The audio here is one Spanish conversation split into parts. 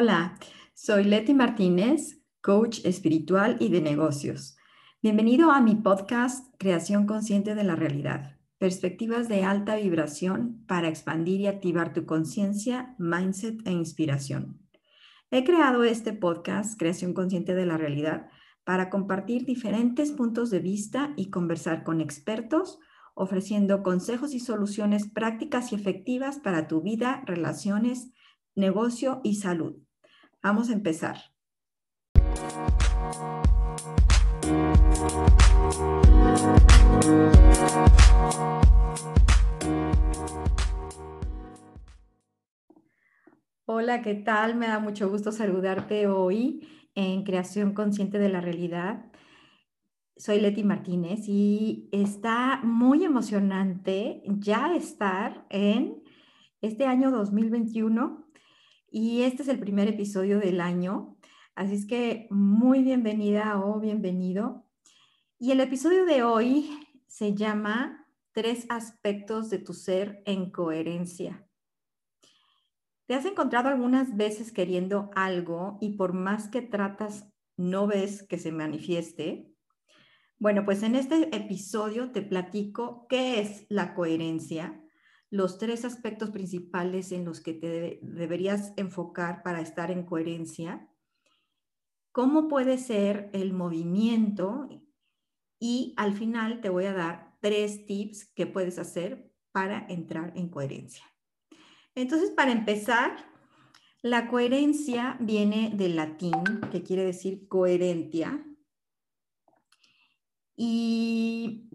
Hola, soy Leti Martínez, coach espiritual y de negocios. Bienvenido a mi podcast Creación Consciente de la Realidad. Perspectivas de alta vibración para expandir y activar tu conciencia, mindset e inspiración. He creado este podcast Creación Consciente de la Realidad para compartir diferentes puntos de vista y conversar con expertos, ofreciendo consejos y soluciones prácticas y efectivas para tu vida, relaciones, negocio y salud. Vamos a empezar. Hola, ¿qué tal? Me da mucho gusto saludarte hoy en Creación Consciente de la Realidad. Soy Leti Martínez y está muy emocionante ya estar en este año 2021 y este es el primer episodio del año. Así es que muy bienvenida o bienvenido. Y el episodio de hoy se llama Tres aspectos de tu ser en coherencia. ¿Te has encontrado algunas veces queriendo algo y por más que tratas no ves que se manifieste? Bueno, pues en este episodio te platico qué es la coherencia, los tres aspectos principales en los que te deberías enfocar para estar en coherencia, cómo puede ser el movimiento y al final te voy a dar tres tips que puedes hacer para entrar en coherencia. Entonces, para empezar, la coherencia viene del latín, que quiere decir coherentia, y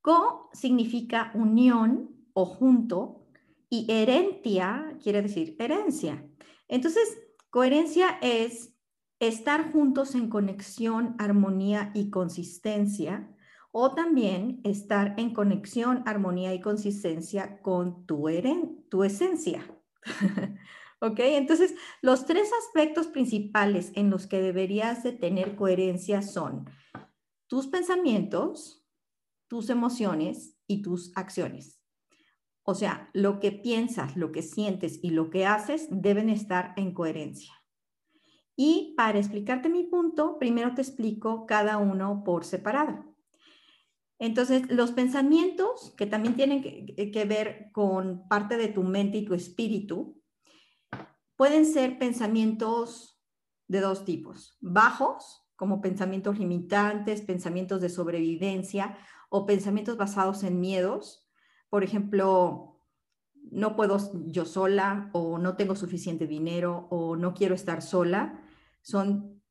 co significa unión o junto y herentia quiere decir herencia. Entonces, coherencia es estar juntos en conexión, armonía y consistencia o también estar en conexión, armonía y consistencia con tu, tu esencia. ¿Ok? Entonces, los tres aspectos principales en los que deberías de tener coherencia son tus pensamientos, tus emociones y tus acciones. O sea, lo que piensas, lo que sientes y lo que haces deben estar en coherencia. Y para explicarte mi punto, primero te explico cada uno por separado. Entonces, los pensamientos, que también tienen que, ver con parte de tu mente y tu espíritu, pueden ser pensamientos de dos tipos, bajos como pensamientos limitantes, pensamientos de sobrevivencia o pensamientos basados en miedos. Por ejemplo, no puedo yo sola o no tengo suficiente dinero o no quiero estar sola. Son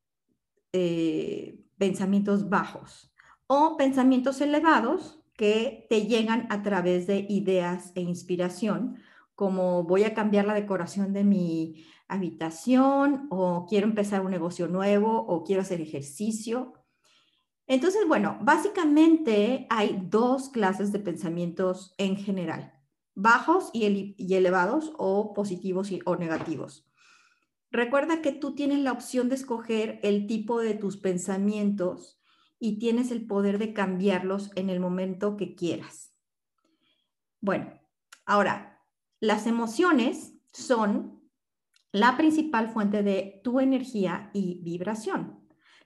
eh, pensamientos bajos o pensamientos elevados que te llegan a través de ideas e inspiración, como voy a cambiar la decoración de mi habitación o quiero empezar un negocio nuevo o quiero hacer ejercicio. Entonces, bueno, básicamente hay dos clases de pensamientos en general, bajos y, elevados o positivos o negativos. Recuerda que tú tienes la opción de escoger el tipo de tus pensamientos y tienes el poder de cambiarlos en el momento que quieras. Bueno, ahora, las emociones son la principal fuente de tu energía y vibración.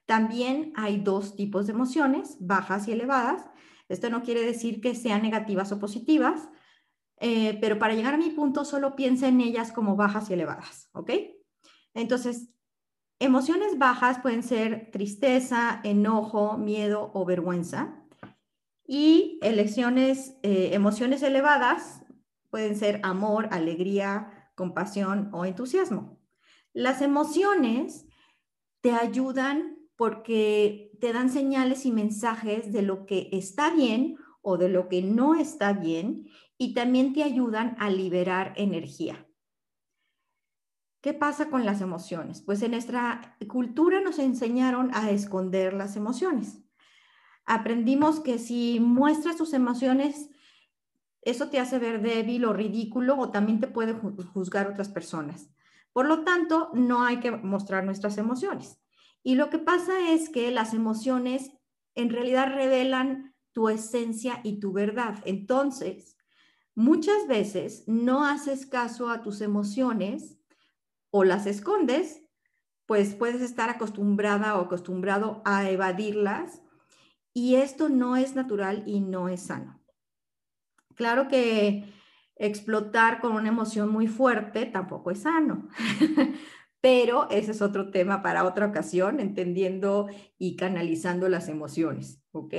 También hay dos tipos de emociones, bajas y elevadas. Esto no quiere decir que sean negativas o positivas, eh, pero para llegar a mi punto solo piensa en ellas como bajas y elevadas, ¿ok? Entonces, emociones bajas pueden ser tristeza, enojo, miedo o vergüenza. Y eh, emociones elevadas pueden ser amor, alegría, compasión o entusiasmo. Las emociones te ayudan porque te dan señales y mensajes de lo que está bien o de lo que no está bien y también te ayudan a liberar energía. ¿Qué pasa con las emociones? Pues en nuestra cultura nos enseñaron a esconder las emociones. Aprendimos que si muestras tus emociones eso te hace ver débil o ridículo o también te puede juzgar otras personas. Por lo tanto, no hay que mostrar nuestras emociones. Y lo que pasa es que las emociones en realidad revelan tu esencia y tu verdad. Entonces, muchas veces no haces caso a tus emociones o las escondes, pues puedes estar acostumbrada o acostumbrado a evadirlas y esto no es natural y no es sano. Claro que explotar con una emoción muy fuerte tampoco es sano, pero ese es otro tema para otra ocasión, entendiendo y canalizando las emociones, ¿ok?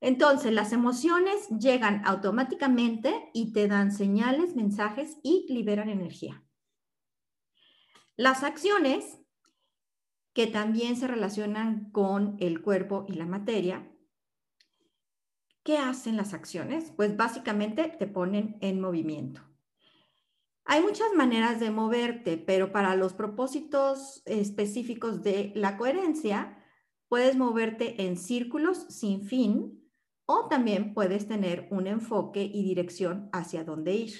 Entonces, las emociones llegan automáticamente y te dan señales, mensajes y liberan energía. Las acciones, que también se relacionan con el cuerpo y la materia, ¿qué hacen las acciones? Pues básicamente te ponen en movimiento. Hay muchas maneras de moverte, pero para los propósitos específicos de la coherencia, puedes moverte en círculos sin fin o también puedes tener un enfoque y dirección hacia dónde ir.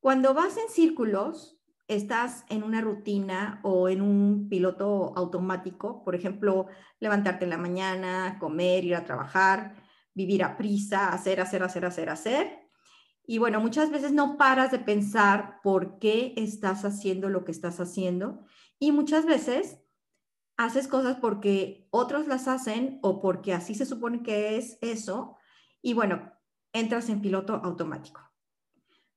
Cuando vas en círculos, estás en una rutina o en un piloto automático, por ejemplo, levantarte en la mañana, comer, ir a trabajar, vivir a prisa, hacer, hacer, hacer, hacer, hacer. Y bueno, muchas veces no paras de pensar por qué estás haciendo lo que estás haciendo y muchas veces haces cosas porque otros las hacen o porque así se supone que es eso y bueno, entras en piloto automático.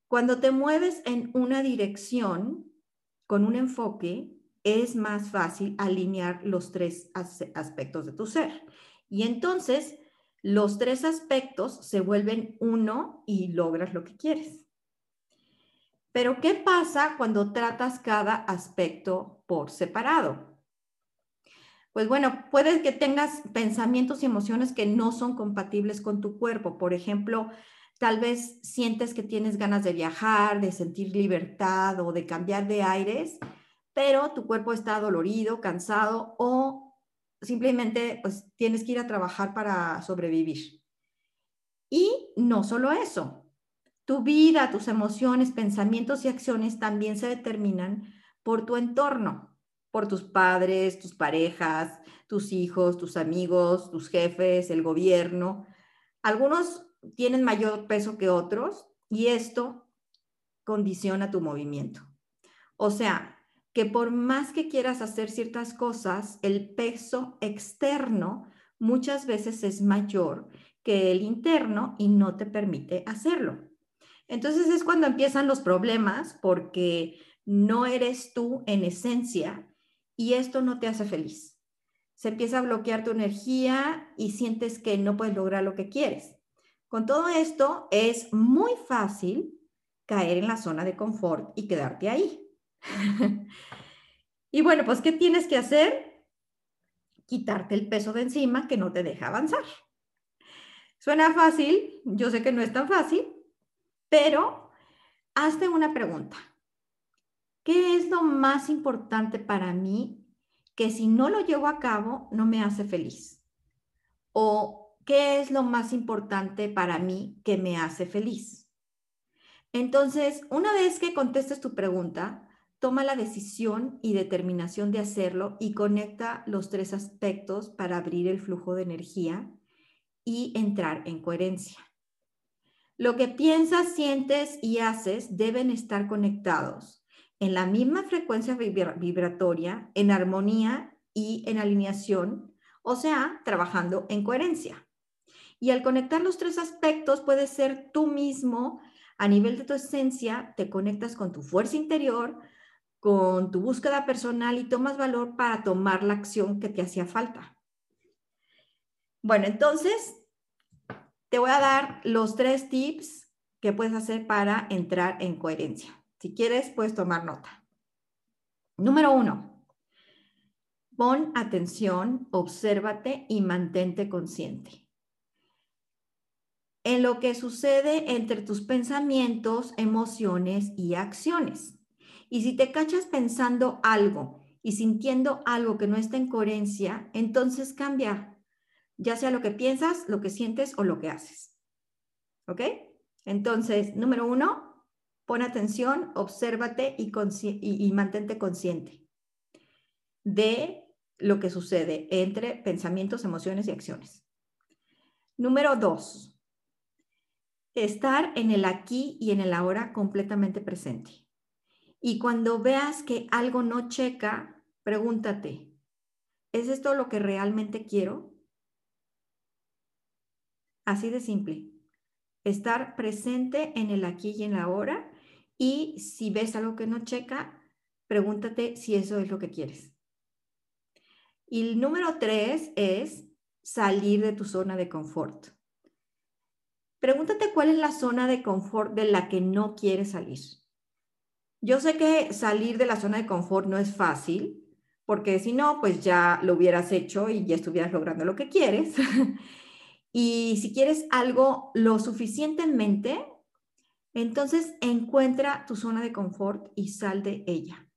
Cuando te mueves en una dirección con un enfoque, es más fácil alinear los tres aspectos de tu ser. Y entonces los tres aspectos se vuelven uno y logras lo que quieres. Pero ¿qué pasa cuando tratas cada aspecto por separado? Pues bueno, puede que tengas pensamientos y emociones que no son compatibles con tu cuerpo. Por ejemplo, Tal vez sientes que tienes ganas de viajar, de sentir libertad o de cambiar de aires, pero tu cuerpo está dolorido, cansado o simplemente pues tienes que ir a trabajar para sobrevivir. Y no solo eso, tu vida, tus emociones, pensamientos y acciones también se determinan por tu entorno, por tus padres, tus parejas, tus hijos, tus amigos, tus jefes, el gobierno. Algunos tienen mayor peso que otros y esto condiciona tu movimiento. O sea, que por más que quieras hacer ciertas cosas, el peso externo muchas veces es mayor que el interno y no te permite hacerlo. Entonces es cuando empiezan los problemas porque no eres tú en esencia y esto no te hace feliz. Se empieza a bloquear tu energía y sientes que no puedes lograr lo que quieres. Con todo esto, es muy fácil caer en la zona de confort y quedarte ahí. y bueno, pues, ¿qué tienes que hacer? Quitarte el peso de encima que no te deja avanzar. Suena fácil, yo sé que no es tan fácil, pero hazte una pregunta. ¿Qué es lo más importante para mí que si no lo llevo a cabo no me hace feliz? O ¿qué es lo más importante para mí que me hace feliz? Entonces, una vez que contestes tu pregunta, toma la decisión y determinación de hacerlo y conecta los tres aspectos para abrir el flujo de energía y entrar en coherencia. Lo que piensas, sientes y haces deben estar conectados en la misma frecuencia vibratoria, en armonía y en alineación, o sea, trabajando en coherencia. Y al conectar los tres aspectos, puedes ser tú mismo a nivel de tu esencia, te conectas con tu fuerza interior, con tu búsqueda personal y tomas valor para tomar la acción que te hacía falta. Bueno, entonces te voy a dar los tres tips que puedes hacer para entrar en coherencia. Si quieres, puedes tomar nota. Número uno, pon atención, obsérvate y mantente consciente en lo que sucede entre tus pensamientos, emociones y acciones. Y si te cachas pensando algo y sintiendo algo que no está en coherencia, entonces cambia, ya sea lo que piensas, lo que sientes o lo que haces. ¿Ok? Entonces, número uno, pon atención, obsérvate y, y mantente consciente de lo que sucede entre pensamientos, emociones y acciones. Número dos, estar en el aquí y en el ahora completamente presente. Y cuando veas que algo no checa, pregúntate, ¿es esto lo que realmente quiero? Así de simple. Estar presente en el aquí y en la ahora y si ves algo que no checa, pregúntate si eso es lo que quieres. Y el número tres es salir de tu zona de confort. Pregúntate cuál es la zona de confort de la que no quieres salir. Yo sé que salir de la zona de confort no es fácil, porque si no, pues ya lo hubieras hecho y ya estuvieras logrando lo que quieres. y si quieres algo lo suficientemente, entonces encuentra tu zona de confort y sal de ella.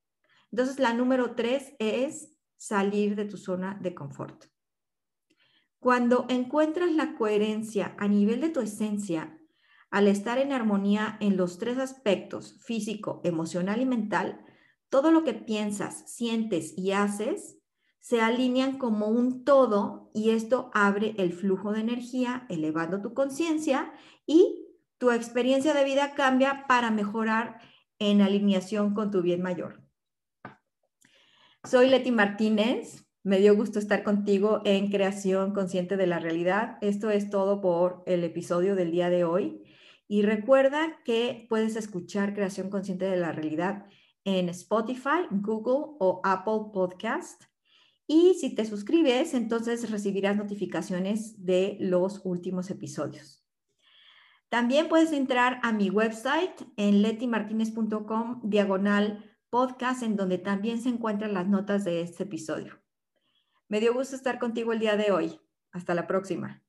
Entonces la número tres es salir de tu zona de confort. Cuando encuentras la coherencia a nivel de tu esencia, al estar en armonía en los tres aspectos, físico, emocional y mental, todo lo que piensas, sientes y haces se alinean como un todo y esto abre el flujo de energía, elevando tu conciencia y tu experiencia de vida cambia para mejorar en alineación con tu bien mayor. Soy Leti Martínez. Me dio gusto estar contigo en Creación Consciente de la Realidad. Esto es todo por el episodio del día de hoy. Y recuerda que puedes escuchar Creación Consciente de la Realidad en Spotify, Google o Apple Podcast. Y si te suscribes, entonces recibirás notificaciones de los últimos episodios. También puedes entrar a mi website en letimartinez.com diagonal podcast en donde también se encuentran las notas de este episodio. Me dio gusto estar contigo el día de hoy. Hasta la próxima.